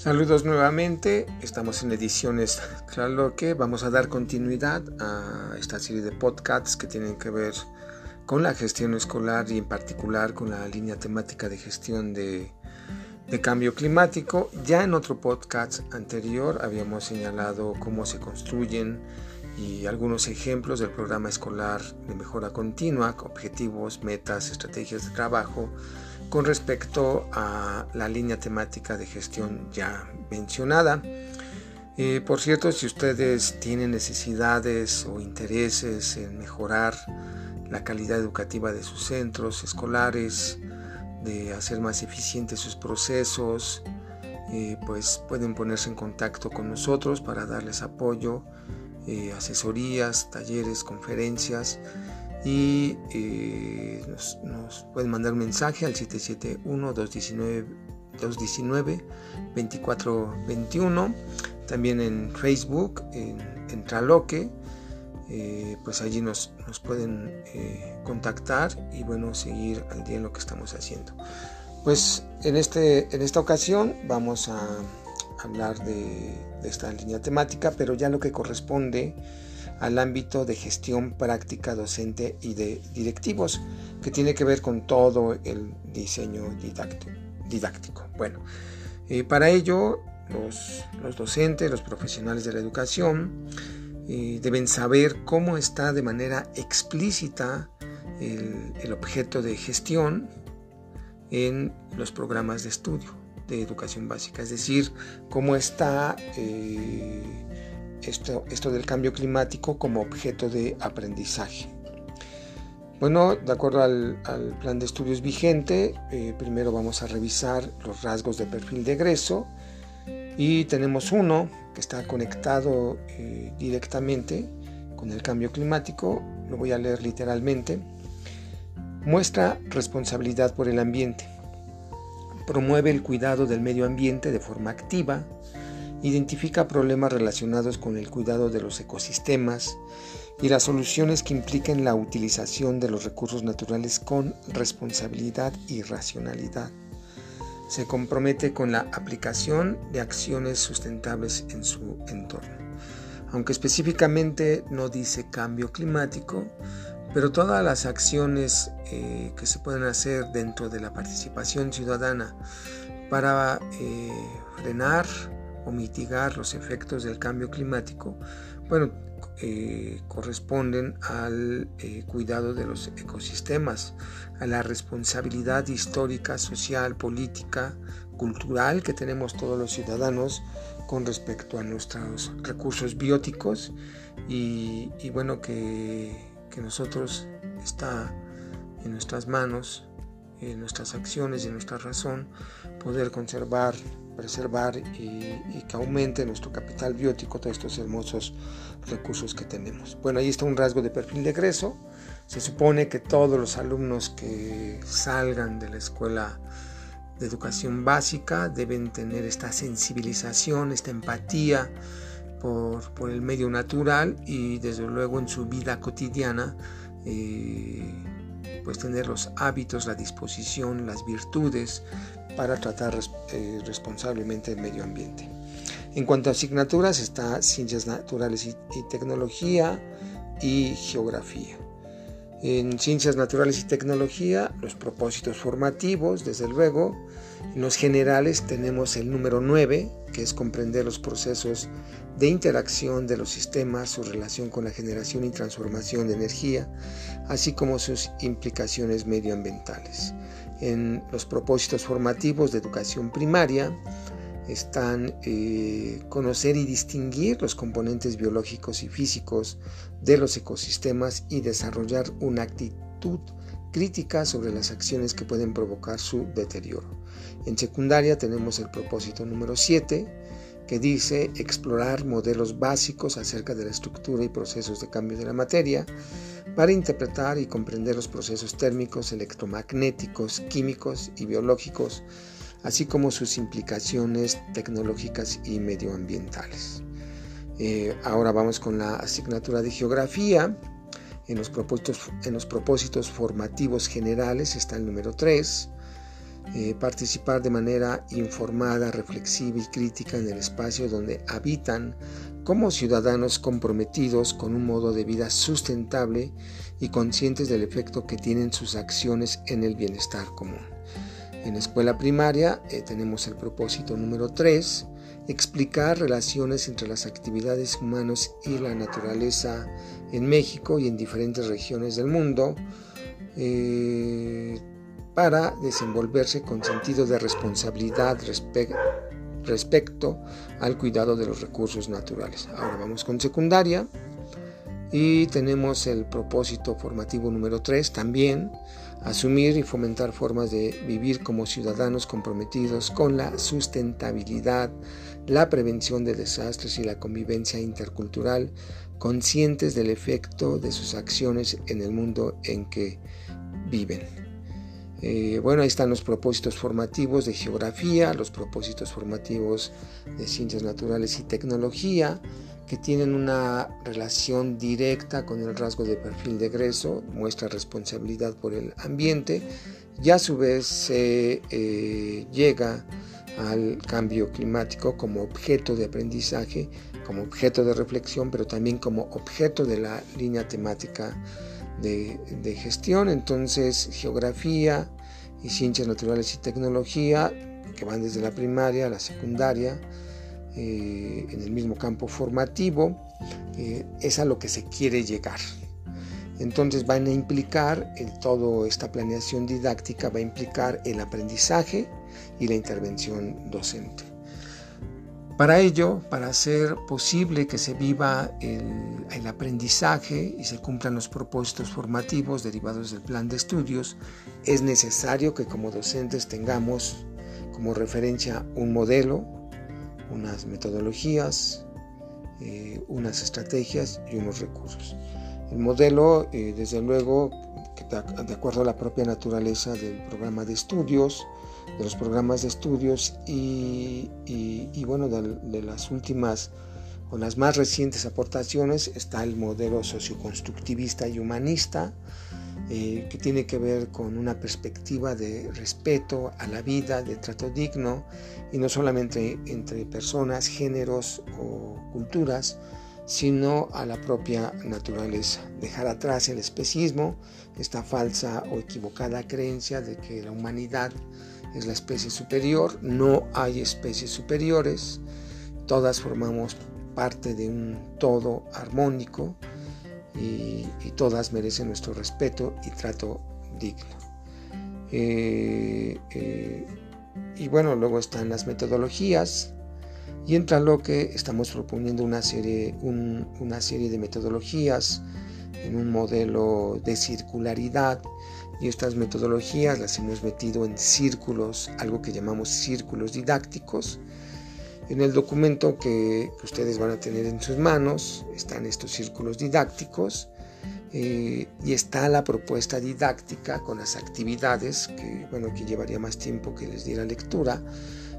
Saludos nuevamente, estamos en ediciones Claro que vamos a dar continuidad a esta serie de podcasts que tienen que ver con la gestión escolar y en particular con la línea temática de gestión de, de cambio climático. Ya en otro podcast anterior habíamos señalado cómo se construyen y algunos ejemplos del programa escolar de mejora continua, objetivos, metas, estrategias de trabajo con respecto a la línea temática de gestión ya mencionada. Eh, por cierto, si ustedes tienen necesidades o intereses en mejorar la calidad educativa de sus centros escolares, de hacer más eficientes sus procesos, eh, pues pueden ponerse en contacto con nosotros para darles apoyo, eh, asesorías, talleres, conferencias y eh, nos, pueden mandar mensaje al 771-219-2421. También en Facebook, en, Traloque, eh, pues allí nos, pueden eh, contactar y bueno, seguir al día en lo que estamos haciendo. Pues en, este, en esta ocasión vamos a hablar de esta línea temática, pero ya lo que corresponde al ámbito de gestión práctica docente y de directivos, que tiene que ver con todo el diseño didáctico. Bueno, eh, para ello los, docentes, los profesionales de la educación, eh, deben saber cómo está de manera explícita el, objeto de gestión en los programas de estudio de educación básica, es decir, cómo está eh, esto, del cambio climático como objeto de aprendizaje. Bueno, de acuerdo al, plan de estudios vigente, eh, primero vamos a revisar los rasgos de perfil de egreso y tenemos uno que está conectado eh, directamente con el cambio climático, lo voy a leer literalmente. Muestra responsabilidad por el ambiente. Promueve el cuidado del medio ambiente de forma activa, identifica problemas relacionados con el cuidado de los ecosistemas y las soluciones que impliquen la utilización de los recursos naturales con responsabilidad y racionalidad. Se compromete con la aplicación de acciones sustentables en su entorno. Aunque específicamente no dice cambio climático, pero todas las acciones eh, que se pueden hacer dentro de la participación ciudadana para eh, frenar, o mitigar los efectos del cambio climático, bueno, eh, corresponden al eh, cuidado de los ecosistemas, a la responsabilidad histórica, social, política, cultural que tenemos todos los ciudadanos con respecto a nuestros recursos bióticos y, bueno, que, que nosotros está en nuestras manos, en nuestras acciones y en nuestra razón, poder conservar preservar y, que aumente nuestro capital biótico, todos estos hermosos recursos que tenemos. Bueno, ahí está un rasgo de perfil de egreso. Se supone que todos los alumnos que salgan de la escuela de educación básica deben tener esta sensibilización, esta empatía por, por el medio natural y desde luego en su vida cotidiana eh, pues tener los hábitos, la disposición, las virtudes para tratar eh, responsablemente el medio ambiente. En cuanto a asignaturas está Ciencias Naturales y, Tecnología y Geografía. En Ciencias Naturales y Tecnología, los propósitos formativos, desde luego. En los generales tenemos el número 9, que es comprender los procesos de interacción de los sistemas, su relación con la generación y transformación de energía, así como sus implicaciones medioambientales en los propósitos formativos de educación primaria están eh, conocer y distinguir los componentes biológicos y físicos de los ecosistemas y desarrollar una actitud crítica sobre las acciones que pueden provocar su deterioro. En secundaria tenemos el propósito número 7, que dice explorar modelos básicos acerca de la estructura y procesos de cambio de la materia, para interpretar y comprender los procesos térmicos, electromagnéticos, químicos y biológicos, así como sus implicaciones tecnológicas y medioambientales. Eh, ahora vamos con la asignatura de geografía. En los, propósitos, formativos generales está el número 3. eh, participar de manera informada, reflexiva y crítica en el espacio donde habitan como ciudadanos comprometidos con un modo de vida sustentable y conscientes del efecto que tienen sus acciones en el bienestar común. En escuela primaria eh, tenemos el propósito número 3, explicar relaciones entre las actividades humanas y la naturaleza en México y en diferentes regiones del mundo eh, para desenvolverse con sentido de responsabilidad respecto al cuidado de los recursos naturales. Ahora vamos con secundaria y tenemos el propósito formativo número 3 también asumir y fomentar formas de vivir como ciudadanos comprometidos con la sustentabilidad, la prevención de desastres y la convivencia intercultural, conscientes del efecto de sus acciones en el mundo en que viven. Eh, bueno, ahí están los propósitos formativos de geografía, los propósitos formativos de ciencias naturales y tecnología, que tienen una relación directa con el rasgo de perfil de egreso, muestra responsabilidad por el ambiente y a su vez se eh, llega al cambio climático como objeto de aprendizaje, como objeto de reflexión, pero también como objeto de la línea temática de, de gestión. Entonces, geografía y ciencias naturales y tecnología, que van desde la primaria a la secundaria, eh, en el mismo campo formativo, eh, es a lo que se quiere llegar. Entonces van a implicar, en toda esta planeación didáctica va a implicar el aprendizaje y la intervención docente. Para ello, para hacer posible que se viva el, el, aprendizaje y se cumplan los propósitos formativos derivados del plan de estudios, es necesario que como docentes tengamos como referencia un modelo, unas metodologías, eh, unas estrategias y unos recursos. El modelo, eh, desde luego, de acuerdo a la propia naturaleza del programa de estudios, de los programas de estudios y, bueno, de, las últimas o las más recientes aportaciones está el modelo socioconstructivista y humanista, eh, que tiene que ver con una perspectiva de respeto a la vida, de trato digno, y no solamente entre personas, géneros o culturas, sino a la propia naturaleza. Dejar atrás el especismo, esta falsa o equivocada creencia de que la humanidad es la especie superior, no hay especies superiores, todas formamos parte de un todo armónico y, todas merecen nuestro respeto y trato digno. Eh, eh, y bueno, luego están las metodologías y entra lo que estamos proponiendo una serie, una serie de metodologías en un modelo de circularidad y estas metodologías las hemos metido en círculos, algo que llamamos círculos didácticos, en el documento que, ustedes van a tener en sus manos están estos círculos didácticos eh, y está la propuesta didáctica con las actividades que, bueno, que llevaría más tiempo que les diera lectura,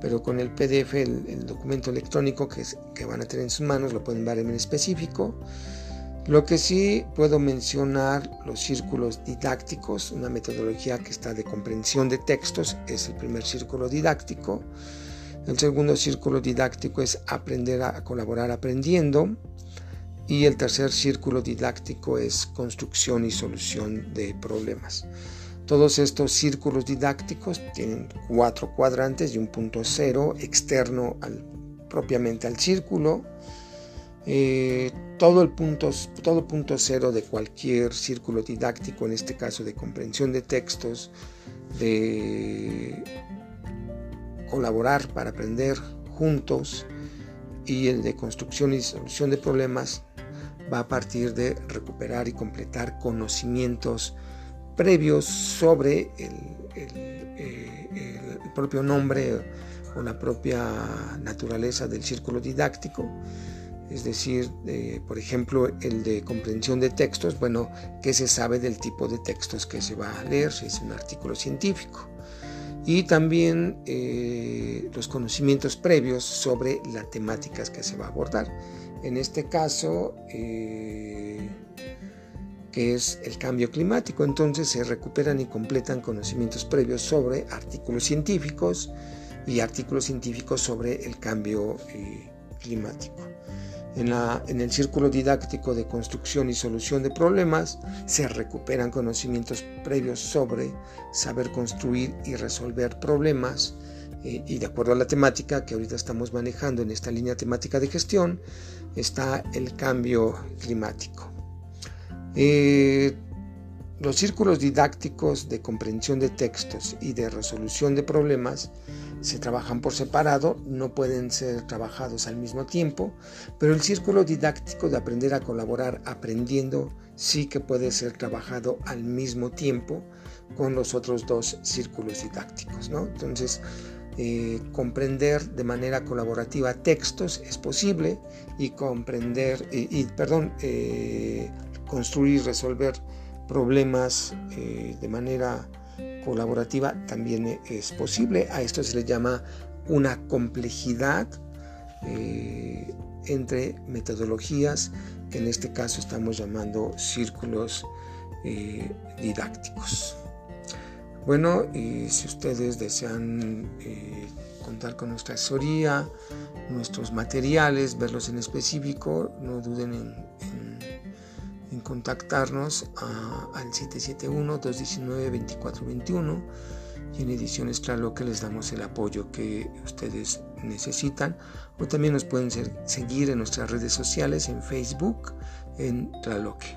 pero con el PDF, el, documento electrónico que, que, van a tener en sus manos, lo pueden ver en específico. Lo que sí puedo mencionar, los círculos didácticos, una metodología que está de comprensión de textos, es el primer círculo didáctico. El segundo círculo didáctico es aprender a colaborar aprendiendo. Y el tercer círculo didáctico es construcción y solución de problemas. Todos estos círculos didácticos tienen cuatro cuadrantes y un punto cero externo propiamente al círculo. Eh, todo el punto, todo punto cero de cualquier círculo didáctico, en este caso de comprensión de textos, de colaborar para aprender juntos y el de construcción y solución de problemas va a partir de recuperar y completar conocimientos previos sobre el, eh, propio nombre o la propia naturaleza del círculo didáctico. Es decir, por ejemplo, el de comprensión de textos, bueno, ¿qué se sabe del tipo de textos que se va a leer? Si es un artículo científico y también eh, los conocimientos previos sobre las temáticas que se va a abordar. En este caso, eh, que es el cambio climático. Entonces se recuperan y completan conocimientos previos sobre artículos científicos y artículos científicos sobre el cambio eh, climático. En, el círculo didáctico de construcción y solución de problemas se recuperan conocimientos previos sobre saber construir y resolver problemas eh, y de acuerdo a la temática que ahorita estamos manejando en esta línea temática de gestión está el cambio climático. Eh, los círculos didácticos de comprensión de textos y de resolución de problemas se trabajan por separado, no pueden ser trabajados al mismo tiempo, pero el círculo didáctico de aprender a colaborar aprendiendo sí que puede ser trabajado al mismo tiempo con los otros dos círculos didácticos. ¿no? Entonces, eh, comprender de manera colaborativa textos es posible y comprender, y, perdón, eh, construir y resolver problemas eh, de manera colaborativa también es posible. A esto se le llama una complejidad eh, entre metodologías que en este caso estamos llamando círculos eh, didácticos. Bueno, y si ustedes desean eh, contar con nuestra asesoría, nuestros materiales, verlos en específico, no duden en en contactarnos al 771-219-2421 y en Ediciones que les damos el apoyo que ustedes necesitan o también nos pueden seguir en nuestras redes sociales en Facebook en Traloque.